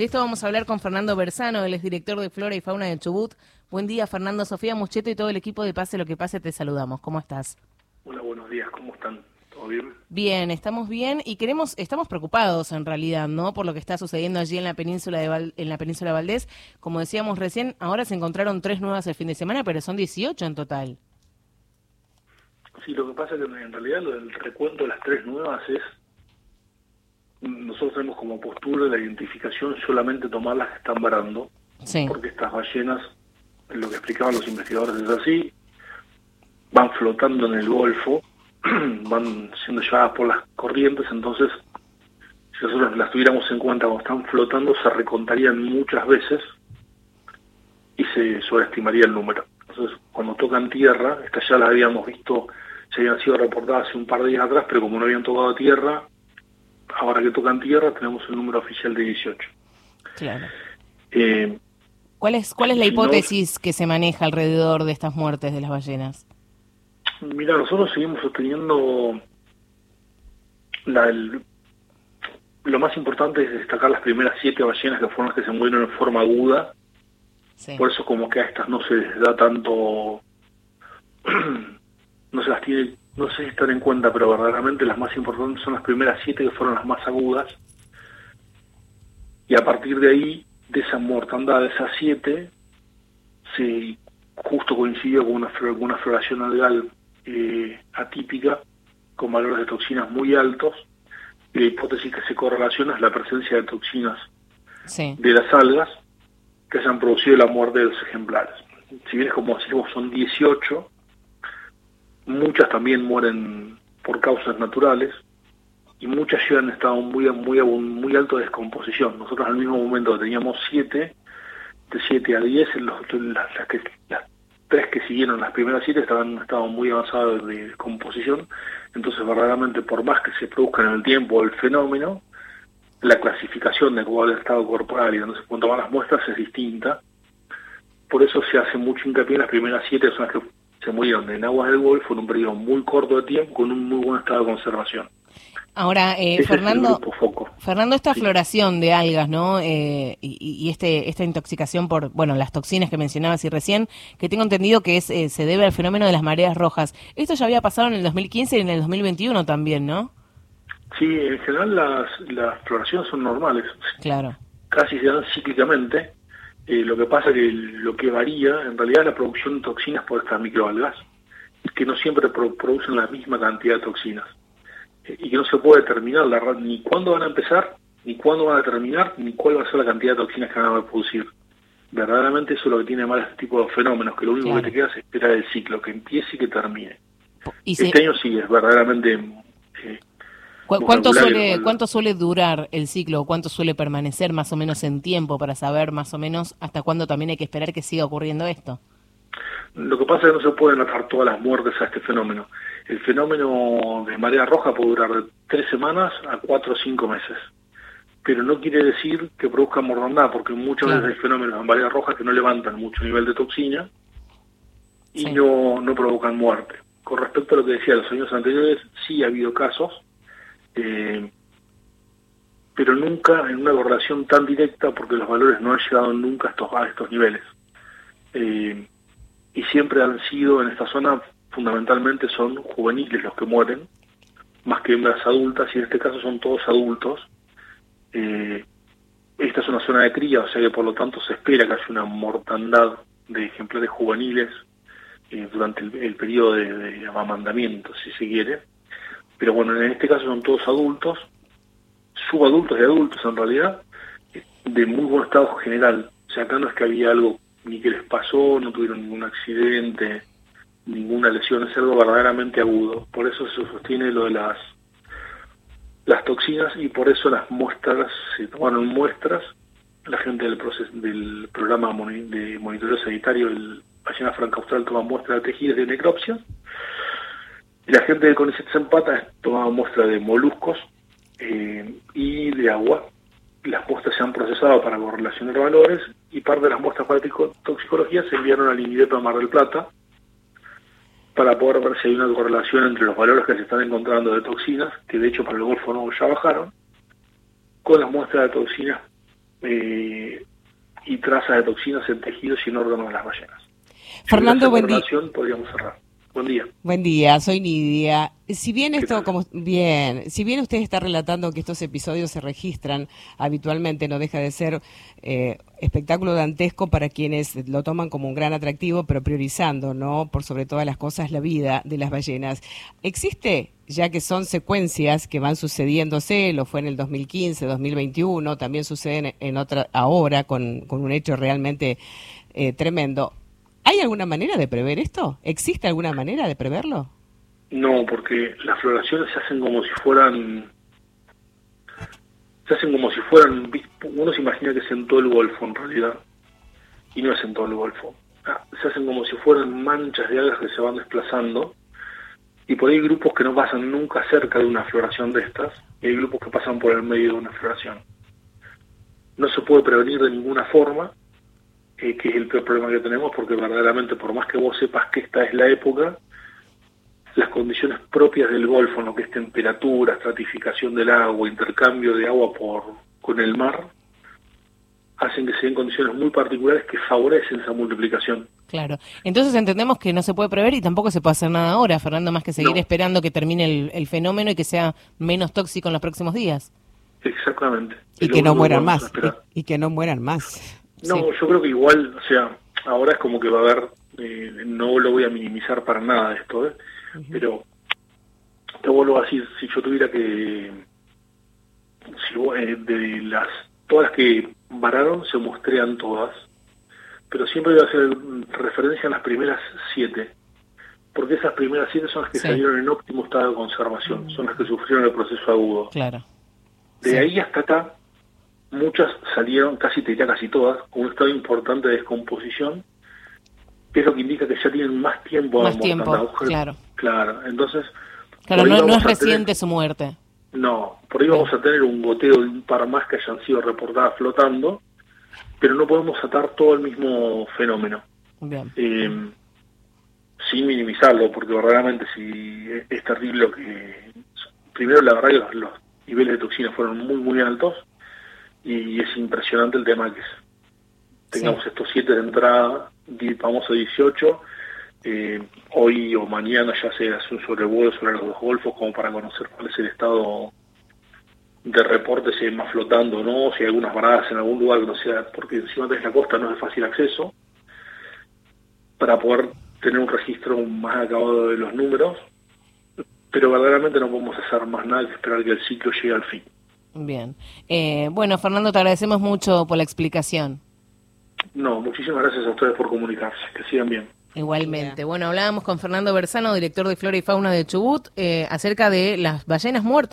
De esto vamos a hablar con Fernando Bersano, él es director de Flora y Fauna de Chubut. Buen día, Fernando, Sofía Mucheto y todo el equipo de Pase lo que pase, te saludamos. ¿Cómo estás? Hola, buenos días, ¿cómo están? ¿Todo bien? Bien, estamos bien y queremos, estamos preocupados en realidad, ¿no? Por lo que está sucediendo allí en la península de en la península Valdés. Como decíamos recién, ahora se encontraron tres nuevas el fin de semana, pero son 18 en total. Sí, lo que pasa es que en realidad del recuento de las tres nuevas es nosotros tenemos como postura la identificación solamente tomar las que están varando, porque estas ballenas, lo que explicaban los investigadores es así, van flotando en el Golfo, van siendo llevadas por las corrientes, entonces si nosotros las tuviéramos en cuenta cuando están flotando, se recontarían muchas veces y se sobreestimaría el número. Entonces, cuando tocan tierra, estas ya las habíamos visto, se habían sido reportadas hace un par de días atrás, pero como no habían tocado tierra, ahora que tocan tierra tenemos el número oficial de 18. Claro. Eh, ¿Cuál es, cuál es la hipótesis que se maneja alrededor de estas muertes de las ballenas? Mira, nosotros seguimos sosteniendo la, lo más importante es destacar las primeras siete ballenas que fueron las que se murieron en forma aguda. Por eso como que a estas no se les da tanto, no se las tiene no sé si están en cuenta, pero verdaderamente las más importantes son las primeras siete que fueron las más agudas. Y a partir de ahí, de esa mortandad de esas siete, se justo coincidió con una, una floración algal eh, atípica, con valores de toxinas muy altos, y la hipótesis que se correlaciona es la presencia de toxinas de las algas que se han producido la muerte de los ejemplares. Si bien es como decimos, son 18, muchas también mueren por causas naturales y muchas llegan en estado muy muy muy alto de descomposición. Nosotros al mismo momento teníamos siete, de 7 a 10, las, las, que, las tres que siguieron, las primeras siete, estaban en estado muy avanzado de descomposición. Entonces, verdaderamente, por más que se produzca en el tiempo el fenómeno, la clasificación de cuál es el estado corporal y donde se tomar las muestras es distinta. Por eso se hace mucho hincapié en las primeras siete, son se murieron en aguas del Golfo en un periodo muy corto de tiempo con un muy buen estado de conservación. Ahora, eh, Fernando, Fernando, esta floración de algas, ¿no? Eh, y, este, esta intoxicación por, bueno, las toxinas que mencionabas y recién, que tengo entendido que es, eh, se debe al fenómeno de las mareas rojas. Esto ya había pasado en el 2015 y en el 2021 también, ¿no? Sí, en general las, las floraciones son normales. Claro. Casi se dan cíclicamente. Eh, lo que pasa que lo que varía en realidad es la producción de toxinas por estas microalgas, que no siempre producen la misma cantidad de toxinas eh, y que no se puede determinar la, ni cuándo van a empezar, ni cuándo van a terminar, ni cuál va a ser la cantidad de toxinas que van a producir. Verdaderamente eso es lo que tiene mal este tipo de fenómenos, que lo único que te queda es esperar el ciclo, que empiece y que termine. este año sí es verdaderamente ¿Cuánto suele, ¿Cuánto suele durar el ciclo? ¿Cuánto suele permanecer más o menos en tiempo para saber más o menos hasta cuándo también hay que esperar que siga ocurriendo esto? Lo que pasa es que no se pueden atar todas las muertes a este fenómeno. El fenómeno de marea roja puede durar de tres semanas a cuatro o cinco meses. Pero no quiere decir que produzca mortandad, porque muchas veces hay fenómenos de marea roja que no levantan mucho nivel de toxina y no, no provocan muerte. Con respecto a lo que decía los años anteriores, sí ha habido casos eh, pero nunca en una correlación tan directa porque los valores no han llegado nunca a estos, a estos niveles. Eh, y siempre han sido en esta zona, fundamentalmente son juveniles los que mueren, más que hembras adultas, y en este caso son todos adultos. Eh, esta es una zona de cría, o sea que por lo tanto se espera que haya una mortandad de ejemplares juveniles durante el, periodo de, amamantamiento, si se quiere. Pero bueno, en este caso son todos adultos, subadultos y adultos en realidad, de muy buen estado general. O sea, acá no es que había algo ni que les pasó, no tuvieron ningún accidente, ninguna lesión, es algo verdaderamente agudo. Por eso se sostiene lo de las las toxinas y por eso las muestras, se tomaron muestras, la gente del proceso, del programa de monitoreo sanitario, el Ballena Franca Austral toma muestras de tejidos de necropsia la gente de CONICET Zempata tomaba muestra de moluscos eh, y de agua. Las muestras se han procesado para correlacionar valores y parte de las muestras para toxicología se enviaron al INIDEP a Mar del Plata para poder ver si hay una correlación entre los valores que se están encontrando de toxinas, que de hecho para el Golfo no ya bajaron, con las muestras de toxinas eh, y trazas de toxinas en tejidos y en órganos de las ballenas. Fernando, buen día. Podríamos cerrar. Buen día. Buen día, soy Nidia. Si bien esto, como bien, si bien usted está relatando que estos episodios se registran habitualmente, no deja de ser eh, espectáculo dantesco para quienes lo toman como un gran atractivo, pero priorizando, ¿no? Por sobre todas las cosas, la vida de las ballenas. ¿Existe, ya que son secuencias que van sucediéndose, lo fue en el 2015, 2021, también suceden en otra ahora con, con un hecho realmente eh, tremendo? ¿Hay alguna manera de prever esto? ¿Existe alguna manera de preverlo? No, porque las floraciones se hacen como si fueran se hacen como si fueran uno se imagina que es en todo el Golfo en realidad y no es en todo el Golfo ah, se hacen como si fueran manchas de algas que se van desplazando y por ahí hay grupos que no pasan nunca cerca de una floración de estas y hay grupos que pasan por el medio de una floración no se puede prevenir de ninguna forma que es el peor problema que tenemos, porque verdaderamente, por más que vos sepas que esta es la época, las condiciones propias del Golfo, en lo que es temperatura, estratificación del agua, intercambio de agua por con el mar, hacen que se den condiciones muy particulares que favorecen esa multiplicación. Claro. Entonces entendemos que no se puede prever y tampoco se puede hacer nada ahora, Fernando, más que seguir esperando que termine el, fenómeno y que sea menos tóxico en los próximos días. Exactamente. Y, que no mueran más. y, que no mueran más. No, yo creo que igual, o sea, ahora es como que va a haber, eh, no lo voy a minimizar para nada esto, ¿eh? pero te vuelvo a decir, si yo tuviera que, si eh, de las, todas las que vararon se muestrean todas, pero siempre voy a hacer referencia a las primeras siete, porque esas primeras siete son las que salieron en óptimo estado de conservación, son las que sufrieron el proceso agudo. Claro. De ahí hasta acá muchas salieron, casi te diría casi todas, con un estado importante de descomposición, que es lo que indica que ya tienen más tiempo más tiempo, claro. Claro, entonces... Claro, no, es reciente su muerte. No, por ahí vamos a tener un goteo de un par más que hayan sido reportadas flotando, pero no podemos atar todo el mismo fenómeno. Eh, sin minimizarlo, porque verdaderamente si es, terrible lo que... Primero, la verdad que los, los niveles de toxina fueron muy, muy altos, y es impresionante el tema que tengamos estos siete de entrada, vamos a 18, eh, hoy o mañana ya se hace un sobrevuelo sobre los dos golfos como para conocer cuál es el estado de reporte, si hay más flotando o no, si hay algunas varadas en algún lugar que no sea, porque encima de la costa no es de fácil acceso, para poder tener un registro más acabado de los números, pero verdaderamente no podemos hacer más nada que esperar que el ciclo llegue al fin. Bien. Eh, bueno, Fernando, te agradecemos mucho por la explicación. No, muchísimas gracias a ustedes por comunicarse. Que sigan bien. Igualmente. Bueno, hablábamos con Fernando Bersano, director de Flora y Fauna de Chubut, eh, acerca de las ballenas muertas.